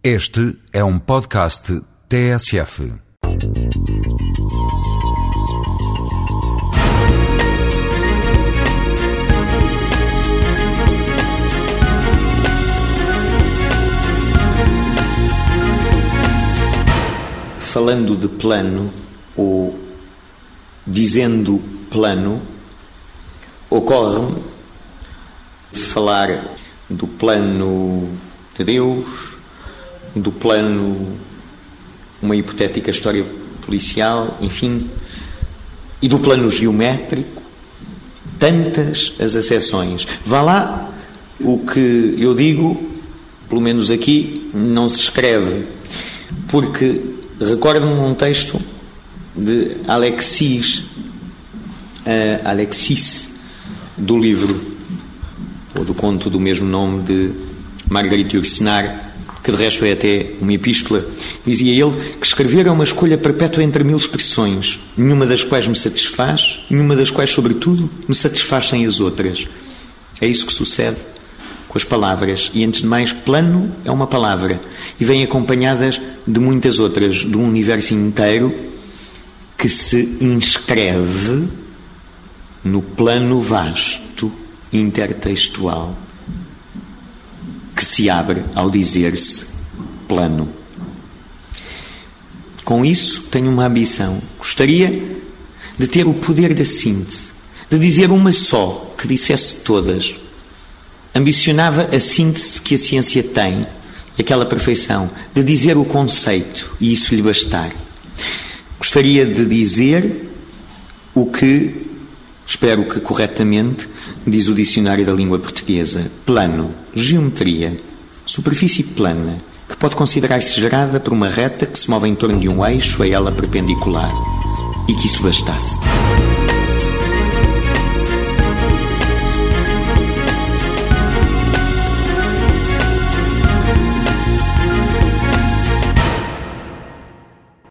Este é um podcast TSF. Falando de plano, ou dizendo plano, ocorre-me falar do plano de Deus, do plano, uma hipotética história policial, enfim, e do plano geométrico, tantas as acessões. Vá lá, o que eu digo, pelo menos aqui, não se escreve, porque recordo-me um texto de Alexis, uh, Alexis, do livro, ou do conto do mesmo nome de Marguerite Yourcenar, que de resto é até uma epístola, dizia ele que escrever é uma escolha perpétua entre mil expressões, nenhuma das quais me satisfaz, nenhuma das quais, sobretudo, me satisfazem as outras. É isso que sucede com as palavras. E antes de mais, plano é uma palavra e vem acompanhadas de muitas outras, de um universo inteiro que se inscreve no plano vasto intertextual se abre ao dizer-se plano. Com isso, tenho uma ambição. Gostaria de ter o poder da síntese, de dizer uma só, que dissesse todas. Ambicionava a síntese que a ciência tem, aquela perfeição, de dizer o conceito e isso lhe bastar. Gostaria de dizer o que, espero que corretamente, diz o dicionário da língua portuguesa: plano, geometria, superfície plana, que pode considerar-se gerada por uma reta que se move em torno de um eixo a ela perpendicular. E que isso bastasse.